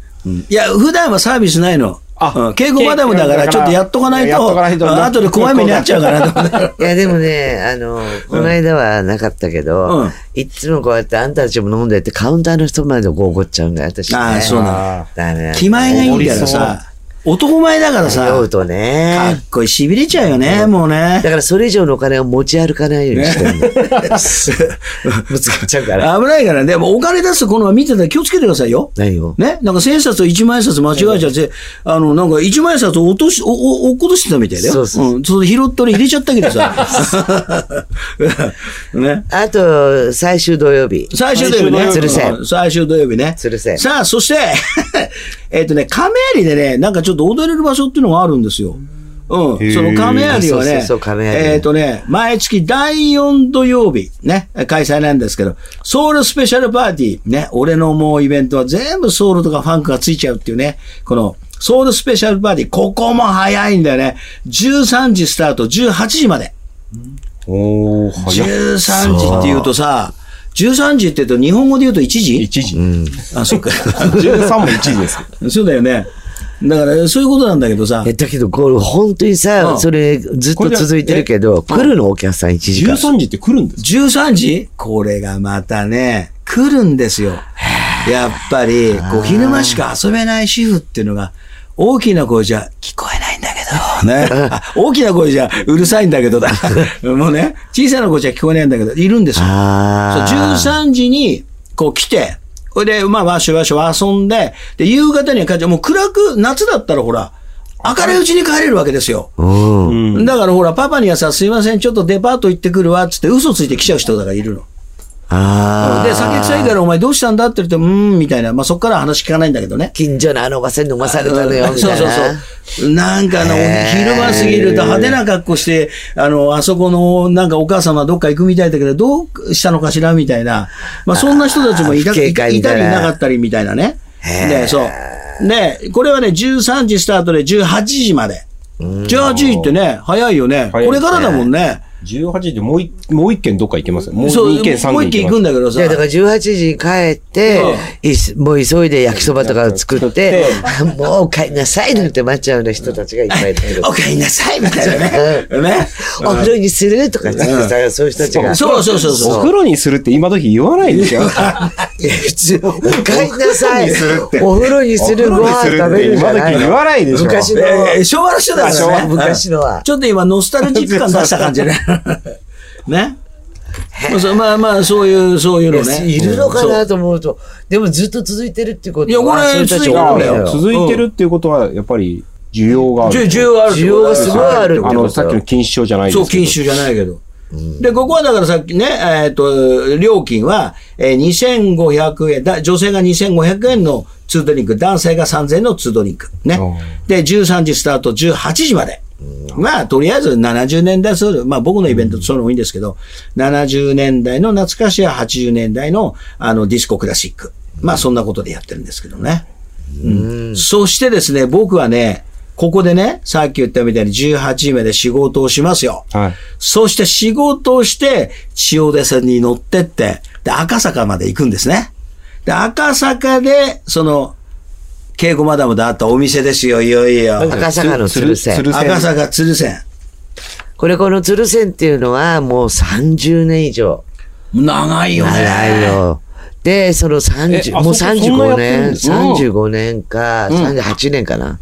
いや、普段はサービスないの。あうん稽古マダムだから、ちょっとやっとかないと、後で怖い目に遭っちゃうからと思って。(laughs) いや、でもね、あの、この間はなかったけど、うんいつもこうやってあんたたちも飲んでってカウンターの人までこう怒っちゃうんだよ、私、ね。ああそうなのあだね。気前がいいんだよさ。男前だからさ。酔うとかねっ。こいい、痺れちゃうよね、もうねだ。からそれ以上のお金を持ち歩かないようにしてるの。(laughs) ぶつかっちゃうから。危ないからね。でもお金出すこの見てたら気をつけてくださいよ。何を？ね、なんか千円札と一万円札間違えちゃって、あの、なんか一万円札を落とし、お、お、落っことしてたみたいだよ。そうそううん。それ拾っとり入れちゃったけどさ。(laughs) (laughs) ね。あと、最終土曜日。最終土曜日ね。鶴仙うん最終土曜日ね。鶴仙さあ、そして、えっとね、亀有でね、なんかちょっと踊れる場所っていうのがあるんですよ。うん。その亀有はそうそうねそう、えっとね、毎月第4土曜日、ね、開催なんですけど、ソウルスペシャルパーティー、ね、俺のもうイベントは全部ソウルとかファンクがついちゃうっていうね、この、ソウルスペシャルパーティー、ここも早いんだよね。13時スタート、18時まで。おー、早っ。13時って言うとさ、13時って言うと日本語で言うと1時？1時。あ、そっか。13も1時です。(laughs) そうだよね。だから、そういうことなんだけどさえ、だけど、これ本当にうさ、んそれずっと続いてるけど、来るの？お客さん1時間。13時って来るんです13時？これがまたね、来るんですよ。やっぱり、こう、昼間しか遊べない主婦っていうのが、大きな声じゃ聞こえないんだけど、ね。あ大きな声じゃうるさいんだけどだ。もうね、小さな声じゃ聞こえないんだけど、いるんですよ。そうああ。13時に、こう来て、それで、まあ、わしわし遊んで、で、夕方には帰っちゃう。もう暗く、夏だったらほら、明るいうちに帰れるわけですよ。うん。だからほら、パパにはさ、すいません、ちょっとデパート行ってくるわ、つって嘘ついて来ちゃう人だからいるの。ああ。で、酒臭いからお前どうしたんだって言って、うーん、みたいな。まあ、そっから話聞かないんだけどね。近所のあのおばさんに飲まされたのよ、みそうそうたいな。そう。なんかあの、昼間過ぎると派手な格好して、あの、あそこの、なんかお母様どっか行くみたいだけど、どうしたのかしらみたいな。まあ、そんな人たちもいたいたりいなかったりみたいなね。で、そう。で、これはね、13時スタートで18時まで。18時ってね、早いよね。これからだもんね。18時でもう一、もう一軒どっか行けます？もうそう、二軒三もう一軒行くんだけどさいや、。だから18時に帰って、いすもう急いで焼きそばとかを作って、(laughs) もうお帰りなさいなんて待っちゃうような人たちがいっぱいいる。お帰りなさいみたいなね。ね。お風呂にするとかって言ってさ、そういう人たちが。そうそうそうそう。お風呂にするって今時言わないでしょ？(laughs) いや普通、お帰りなさいお風呂にするって。お風呂にするご飯食べる今時言わないでしょ？昔の、えー昭和の人だからね。昔のはちょっと今ノスタルジック感出した感じね。ね？まあまあまあ、そういう、そういうのね。いるのかなと思うと、でもずっと続いてるってこといやこれそういう人たち多いんだよ。続続いてるっていうことは、やっぱり需要がある。需需要がある需要がすごいあるってあの、ことさっきの禁止症じゃないですけそう、ど。禁酒じゃないけど。で、ここはだからさっきね、えっ、と、料金は、えー、2500円だ、女性が2500円の2ドリンク、男性が3000円の2ドリンク。ね。で、13時スタート、18時まで。まあ、とりあえず70年代ソウル、まあ僕のイベントそういうの多いんですけど、70年代の懐かしや80年代のあのディスコクラシック。まあそんなことでやってるんですけどね。うんそしてですね、僕はね、ここでね、さっき言ったみたいに18時まで仕事をしますよ。はい。そして仕事をして、千代田線に乗ってって、で、赤坂まで行くんですね。で、赤坂で、その、稽古マダムであったお店ですよ、いよいよ。赤坂の鶴仙。赤坂鶴仙。これこの鶴仙っていうのはもう30年以上。長いよね。長いよ。で、そのえ30、あもうそそんなや35ってるん年、です35年か、38年かな。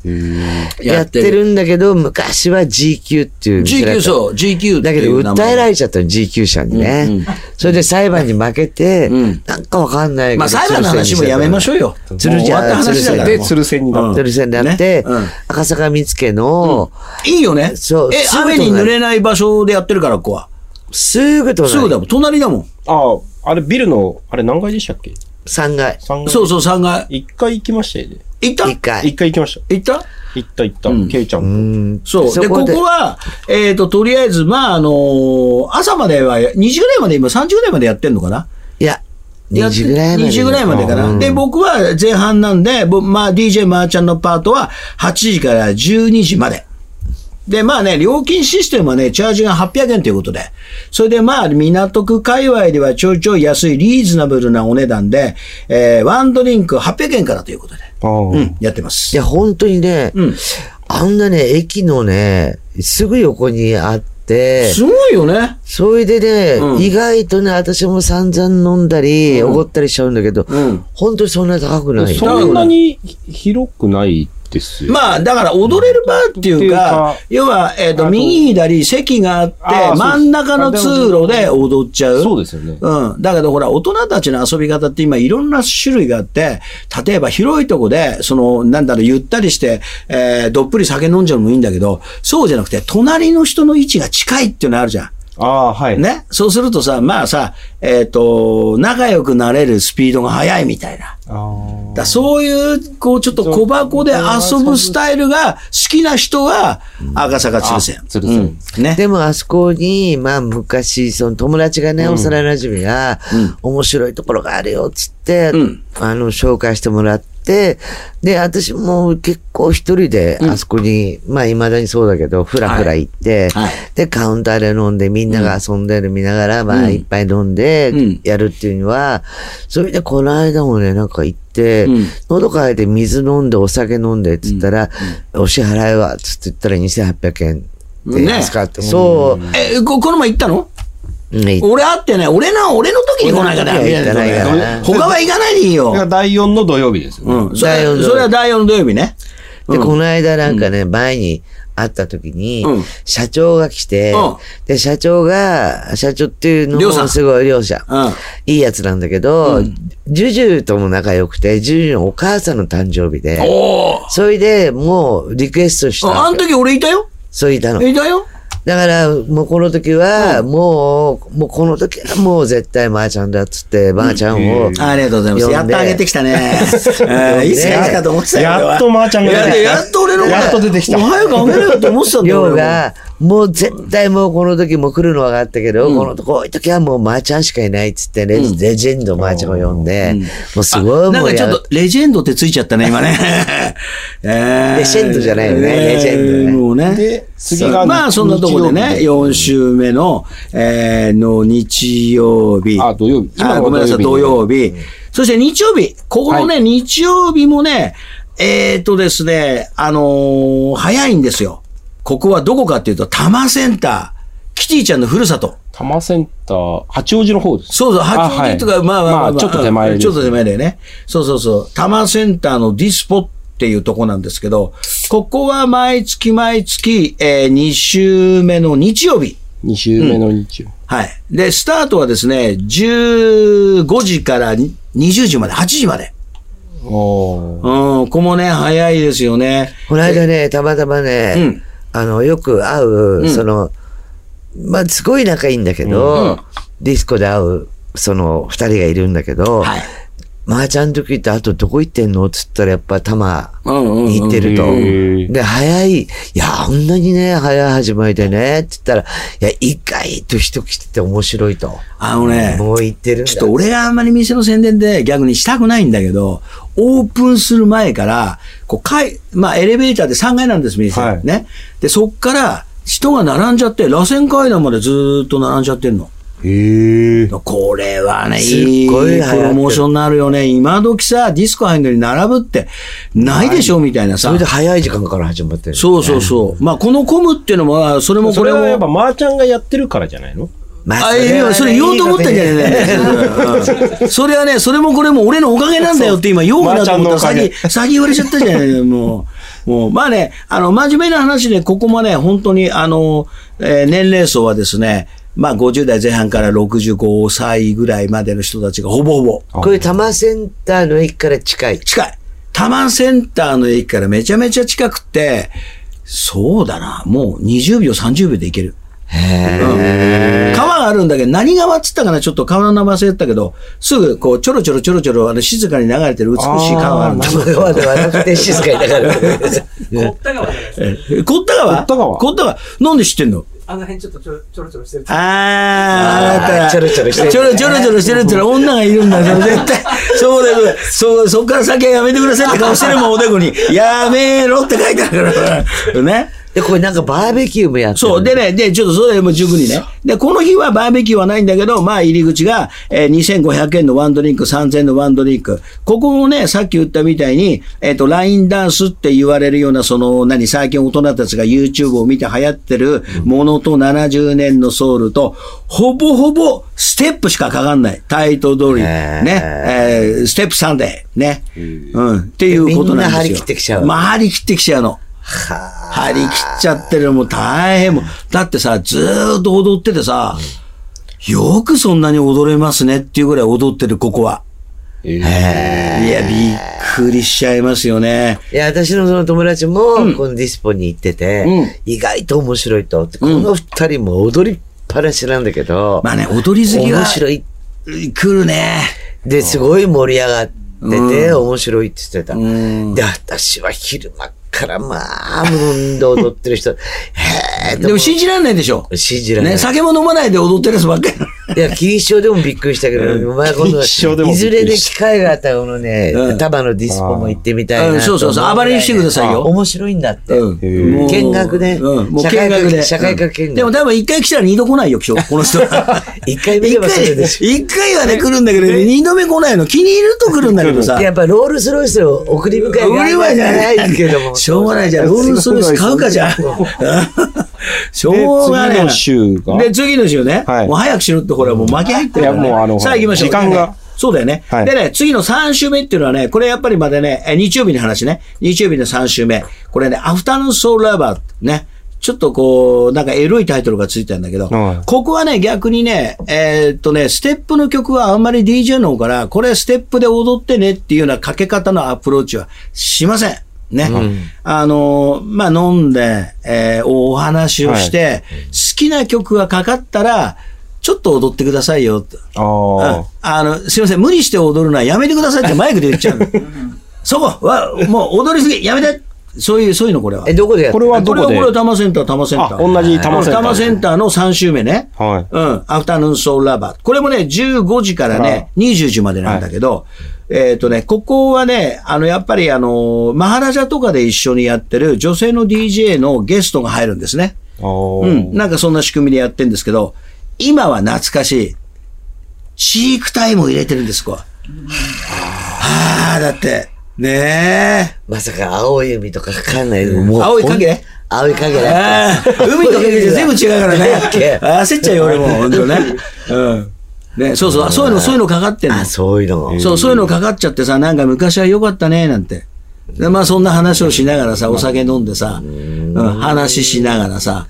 ややっっててるるんだけど、昔は GQ っていう GQ そう、GQ だけど、訴えられれちゃったの、GQ 社にね。うんうんそれで裁判に負けて、うんなんかわかんないけど。まあ裁判の話もやめましょうよ。鶴じゃもう終わった話だからで、鶴仙になって。鶴仙であって、赤坂見附の、いいよね。そうえ、すぐ隣雨に濡れない場所でやってるから、ここは。すぐ隣。すぐだもん。隣だもん。ああ、あれビルの、あれ何階でしたっけ？3階。?3 階。そうそう、3階。一回行きましたよね。行った1階。一回行きました。行った？行った行った。うんケイちゃんと。うんそう。で、ここは、えっ、と、とりあえず、まあ、あのー朝までは、2時ぐらいまで、今3時ぐらいまでやってんのかな？いや、2時ぐらいまで。2時ぐらいまでかな。うんで、僕は前半なんで、ぼまあ、DJ マーちゃんのパートは8時から12時まで。で、まあね、料金システムはね、チャージが800円ということで。それでまあ、港区界隈ではちょいちょい安いリーズナブルなお値段で、えーワンドリンク800円からということで。ああ。うん、やってます。いや、本当にね、うん。あんなね、駅のね、すぐ横にあって、すごいよね。それでね、うん意外とね、私も散々飲んだり、おごったりしちゃうんだけど、うん。本当にそんな高くない。そんなに広くないですよ。まあ、だから踊れるバーっていうか要は、えっ、と、右左席があって真ん中の通路で踊っちゃう。そうですよね。うん。だけどほら、大人たちの遊び方って今いろんな種類があって、例えば広いとこで、その、なんだろう、ゆったりして、えーどっぷり酒飲んじゃうのもいいんだけど、そうじゃなくて、隣の人の位置が近いっていうのあるじゃん。ああ、はい。ね？そうするとさ、まあさ、えっ、と、仲良くなれるスピードが速いみたいな。ああ。だそういう、こう、ちょっと小箱で遊ぶスタイルが好きな人は、赤坂鶴仙。鶴仙うんね？でもあそこに、まあ昔、その友達がね、幼馴染が、面白いところがあるよ、つって、うんあの、紹介してもらって、で、私も結構一人で、あそこに、まあ未だにそうだけど、ふらふら行って、はい。で、カウンターで飲んで、みんなが遊んでる見ながら、まあいっぱい飲んでうん、やるっていうのは、それでこの間もね、なんか行って、うん。喉乾いて水飲んで、お酒飲んで、つったら、お支払いは、つって言ったら2800円でね。そう。え、ここの前行ったの？ね俺会ってね、俺の、俺の時に来ないから俺の時は行ってないからね他は行かないでいいよ。それが第4の土曜日ですよね。うん。それ第四のそれは第4の土曜日ね。で、この間なんかね、前に会った時にうん、社長が来てうん、で、社長が、社長っていうのもすごい両者。うん。いいやつなんだけど、ジュジュとも仲良くて、ジュジュのお母さんの誕生日で、それでもうリクエストした。ああの時俺いたよ。そういたの。いたよ。だから、もうこの時は、もう、もうこの時はもう絶対まーちゃんだっつって、まーちゃんを。ありがとうございます。やっと上げてきたね。え (laughs) ーいつかいつかと思ってたよ。やっとまーちゃんがやっと、やっと俺のやっと出てきたもう早く上げろよと思ってたんだよ。が、もう絶対もうこの時も来るの分かったけど、このこういう時はもうまーちゃんしかいないっつってレ,、レジェンドまーちゃんを呼んで、もうすごいなんかちょっとレジェンドってついちゃったね、今ね。(laughs) えーレジェンドじゃないよねレジェンドねもうね。で次がまあ、そんなところでね、日曜4週目の、えーの日曜日。あ土曜日あごめんなさい、土土曜曜日。そして日曜日。ここのね、日曜日もね、えっ、とですね、あのー早いんですよ。ここはどこかっていうと、多摩センター。キティちゃんのふるさと。多摩センター、八王子の方です。そうそう、八王子とか、はいまあまあまあ、まあちょっと手前ちょっと手前だよね。そうそうそう。多摩センターのディスポっていうとこなんですけど、ここは毎月毎月、えー、2週目の日曜日。二週目の日曜。はい。で、スタートはですね、15時から20時まで、8時まで。おーうん、ここもね、早いですよね。この間ね、たまたまね、うんあの、よく会う、んその、まあ、すごい仲いいんだけど、ディスコで会う、その、二人がいるんだけど、はい。まーちゃん時ってあとどこ行ってんの？っつったらやっぱ多摩に行ってると。で、早い、いや、あんなにね、早い始まりでね、って言ったら、いや、意外と人来てて面白いと。あのね、もう行ってる。ちょっと俺があんまり店の宣伝で逆にしたくないんだけど、オープンする前から、こう、かい、まあ、エレベーターで3階なんです、店。はいね。で、そっから、人が並んじゃって、螺旋階段までずーっと並んじゃってんの。へえ。これはね、いいプロモーションになるよね。今時さ、ディスコ入るのに並ぶって、ないでしょ、みたいなさそれで。早い時間から始まってる、そうそうそう。まあ、このコムっていうのも、それもこれも。それはやっぱ、まーちゃんがやってるからじゃないの？まあ、いや、それ言おうと思ったんじゃないね。う (laughs) んそれはね、それもこれも俺のおかげなんだよって今言おうかなと思った先、先言われちゃったじゃないもう。もう、まあね、あの、真面目な話で、ここもね、本当に、あの、えー年齢層はですね、まあ50代前半から65歳ぐらいまでの人たちがほぼほぼこれ多摩センターの駅から近い。近い。多摩センターの駅からめちゃめちゃ近くて、そうだな、もう20秒、30秒で行ける。川があるんだけど、何川っつったかな？ちょっと川の名前忘れてたけど、すぐこう、ちょろちょろちょろちょろ、あの、静かに流れてる美しい川があるんだ多摩川ではなくて静かにだから。堀田川じゃないですか。えコッタ川コッタ川コッタ川。なんで知ってんのあの辺ちょっとちょろちょろちょろしてる。あー、あなたちょろちょろしてるちょろちょろちょろしてるって言ったら女がいるんだよ、(laughs) 絶対。そうだよ、そう、そっから先はやめてくださいって顔してるもん、おでこに。やめろって書いてあるから。ね。で、これなんかバーベキューもやってる。そう。でね、で、ちょっとそれも十分にね。で、この日はバーベキューはないんだけど、まあ入り口が、えー2500円のワンドリンク、3000円のワンドリンク。ここもね、さっき言ったみたいに、えっ、と、ラインダンスって言われるような、その、何、最近大人たちが YouTube を見て流行ってるものと70年のソウルと、ほぼほぼステップしかかかんない。タイト通り。ね。えーステップサンデー。ね。うん。っていうことなんですよ。みんな張り切ってきちゃうまあ、張り切ってきちゃうの。張り切っちゃってるもう大変もう。だってさ、ずーっと踊っててさ、よくそんなに踊れますねっていうぐらい踊ってる、ここは。えいや、びっくりしちゃいますよね。いや、私のその友達も、このディスポに行ってて、うん意外と面白いと。この二人も踊りっぱなしなんだけど、まあね、踊り好きは面白い。来るね。で、すごい盛り上がってて、面白いって言ってた。んで、私は昼間から、まあ、無んで踊ってる人、へえ、でも信じられないでしょ。信じられない。ね、酒も飲まないで踊ってるやつばっかり。いや、錦糸町でもびっくりしたけど、お前今度、いずれね、機会があったら、このねうん、タバのディスコも行ってみたいなそうそうそう暴れに来てくださいよ面白いんだって。見学でうん、もう社会科見学で。社会科見学でも多分一回来たら二度来ないよ、今日、(laughs) この人は。一回見ればそれでしょ。一回はね、来るんだけどね、二度目来ないの。気に入ると来るんだけどさ。やっぱロールスロイスを送り迎え売り場じゃないけども。(laughs) しょうがないじゃん。ロールスロイス買うかじゃん。(laughs) しょうがないな。で次の週がで、次の週ね。はいもう早くしろって、これはもう巻き入ってるからねいやもうあのさあ行きましょう。時間がそうだよね。はいでね、次の3週目っていうのはね、これやっぱりまだね、え日曜日の話ね。日曜日の3週目。これね、アフタヌーンソウルラバーね。ちょっとこう、なんかエロいタイトルがついてるんだけど、はいここはね、逆にね、えーっとね、ステップの曲はあんまり DJ の方から、これステップで踊ってねっていうようなかけ方のアプローチはしません。ね。あの、まあ、飲んで、えーお話をして、好きな曲がかかったら、ちょっと踊ってくださいよと。あうんあの、すいません、無理して踊るのはやめてくださいってマイクで言っちゃうの。(laughs) そこは、もう踊りすぎ、やめてそういう、そういうのこれは。え、どこでやあ。ってるこれはどこで？これは、これは多摩センター、多摩センター。あ同じ多摩センター多摩センターの3週目ね。はいうん。アフタヌーンソールラバー。これもね、15時からね、20時までなんだけど、えっ、とね、ここはね、あの、やっぱりあの、マハラジャとかで一緒にやってる女性の DJ のゲストが入るんですね。うん。なんかそんな仕組みでやってるんですけど、今は懐かしい。チークタイムを入れてるんです、こう。はあ、だって、ねえ。まさか青い海とかかかんないもう青い影？青い影だ海と影じゃ全部違うからね。(laughs) 焦っちゃうよ、俺も、本当ね。うん。ね、そうそう、そういうの、そういうのかかってんのあ、。そういうの。そう、そういうのかかっちゃってさ、なんか昔は良かったね、なんて。で、まあそんな話をしながらさ、お酒飲んでさ、うん、話しながらさ、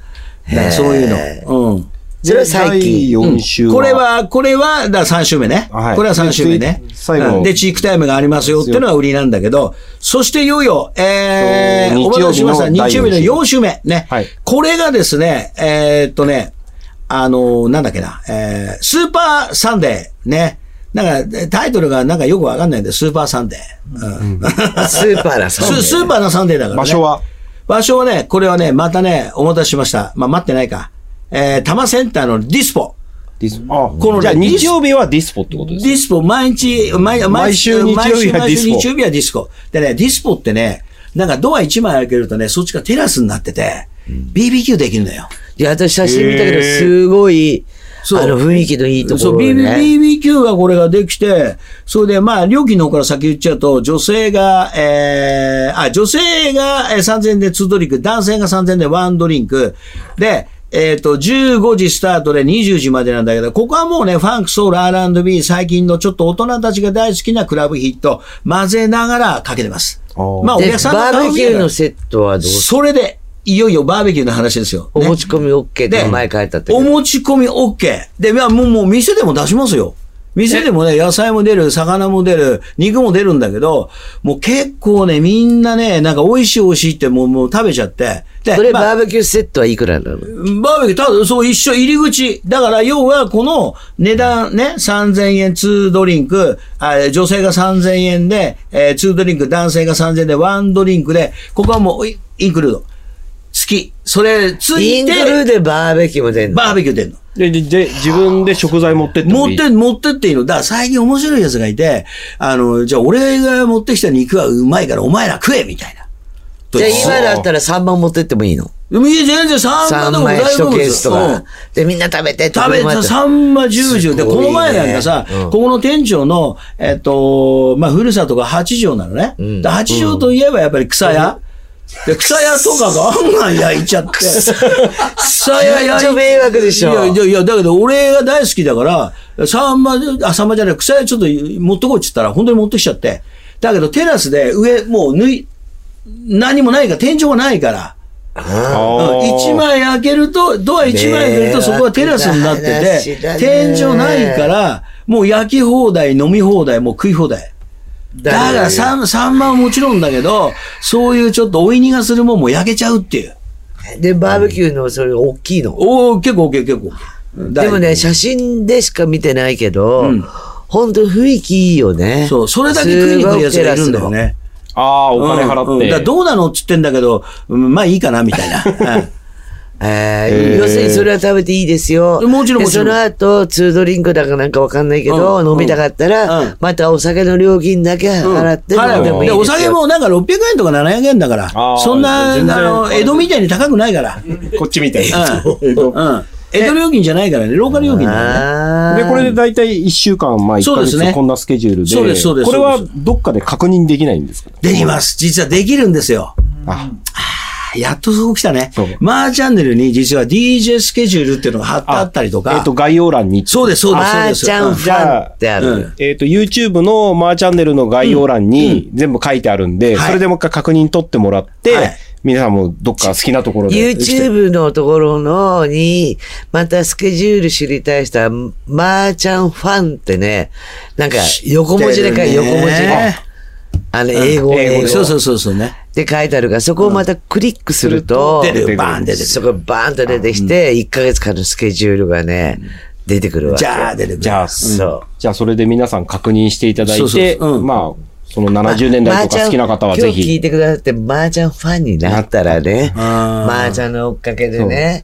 ねそういうの。うん。それは最近。第4週これは、これは、だ3週目ね。はいこれは3週目ね。で最後うんで、チークタイムがありますよっていうのが売りなんだけど、そしていよいよ、えー、お待たせしました。日曜日の日曜日の4週目。ね。はいこれがですね、えーっとね、あのーなんだっけな、えー、スーパーサンデー。ね。なんか、タイトルがなんかよくわかんないんで、スーパーサンデー。う (laughs) んスーパーなさ。ススーパーのサンデーだからね。場所は？場所はね、これはね、またね、お待たせしました。まあ、待ってないか。えー、多摩センターのディスポ。ディスあこのねじゃあ日曜日はディスポってことですディスポ、毎日、毎毎週日曜日は毎週毎週ディスポ日曜日はディスコ。でね、ディスポってね、なんかドア1枚開けるとね、そっちがテラスになってて、BBQ できるのよ。いや、私写真見たけど、すごい、そうあの、雰囲気のいいとこそう、ろね。BBQ がこれができて、それで、まあ、料金の方から先言っちゃうと、女性が、えー、あ、女性がえー3000円で2ドリンク、男性が3000円で1ドリンク。で、えっ、と、15時スタートで20時までなんだけど、ここはもうね、ファンク、ソウル、R&B、最近のちょっと大人たちが大好きなクラブヒット、混ぜながらかけてます。まあ、おで、客さんバーベキューのセセットはどうそれで、いよいよバーベキューの話ですよ。ねお持ち込み OK で前書いたけどお持ち込み OK。で、まあもう、もう店でも出しますよ。店でもね、野菜も出る、魚も出る、肉も出るんだけど、もう結構ね、みんなね、なんか美味しい美味しいってもうもう食べちゃって。で、それまあバーベキューセットはいくらなの？バーベキュー、ただ、そう、一緒、入り口。だから、要は、この値段ね、3000円2ドリンク、あ女性が3000円で、えー、2ドリンク、男性が3000円で1ドリンクで、ここはもう、イインクルード。月。それ、ついインクルでバーベキューも出んの？バーベキュー出んの。で、で、で自分で食材持ってってもいい？持って、持ってっていいの。だから最近面白いやつがいて、あの、じゃあ俺が持ってきた肉はうまいからお前ら食えみたいな。じゃあ今だったら3番持ってってもいいの？でもいい、全然3 ?3 万でも枚大丈1ケースと夫ですよ。うんか。で、みんな食べて食べた、サンマジュージュで、すごいねこの前なんかさ、うんここの店長の、えっと、まあ、ふるさとが八条なのね。んで八条といえばやっぱり草屋。で、草屋とかが案外焼いちゃって。(laughs) 草屋焼いちゃ迷惑でしょいや、いや、いや、だけど俺が大好きだから、サンマ、あ、サンマじゃない、草屋ちょっと持ってこいって言ったら、本当に持ってきちゃって。だけどテラスで上、もう縫い、何もないから、天井がないから。あうん枚開けると、ドア一枚開けるとそこはテラスになってて、ね天井ないから、もう焼き放題、飲み放題、もう食い放題。だからササンマはもちろんだけど、そういうちょっとおいにがするもんも焼けちゃうっていう。で、バーベキューのそれ大きいの？おお結構結構。でもね、写真でしか見てないけど、うん本当雰囲気いいよね。そう、それだけ食いに来るやつがいるんだよね。あー、お金払って。うんうんだどうなの？っつってんだけど、うんまあいいかな、みたいな。(laughs) うんえー要するにそれは食べていいですよ。もちろんちろんその後、ツードリンクだかなんかわかんないけど、うん飲みたかったら、うんまたお酒の料金だけ払って飲んでもいいですよ。でお酒もなんか600円とか700円だからそんな、あの、江戸みたいに高くないから。(laughs) こっちみたいな。うん。うん。江戸料金じゃないからね、ローカル料金だね。で、これで大体1週間、まあ1ヶそうですね月こんなスケジュールで。そうですそうですこれはどっかで確認できないんですか？できます。実はできるんですよ。あ、やっとそこ来たね。マーチャンネルに実は DJ スケジュールっていうのが貼ってあったりとか。えっと、概要欄に。そうです、そうです、そうマーです。ちゃんファンってある。うんえっと、YouTube のマーチャンネルの概要欄に全部書いてあるんで、はいそれでもう一回確認取ってもらって、はい皆さんもどっか好きなところで。YouTube のところのに、またスケジュール知りたい人は、マーちゃんファンってね、なんか横文字で書いて、横文字で。あの、英語、英語。そうそうそうそうね。って書いてあるから、そこをまたクリックすると、出る、バーン出てくる。そこバーンと出てきて、1ヶ月間のスケジュールがね、出てくるわけ。じゃあ出てくる。じゃあ、そうじゃあそれで皆さん確認していただいそうそうて、そううんまあ、その70年代とか好きな方はぜひ。今日聞いてくださって、麻雀ファンになったらね、麻雀の追っかけでね、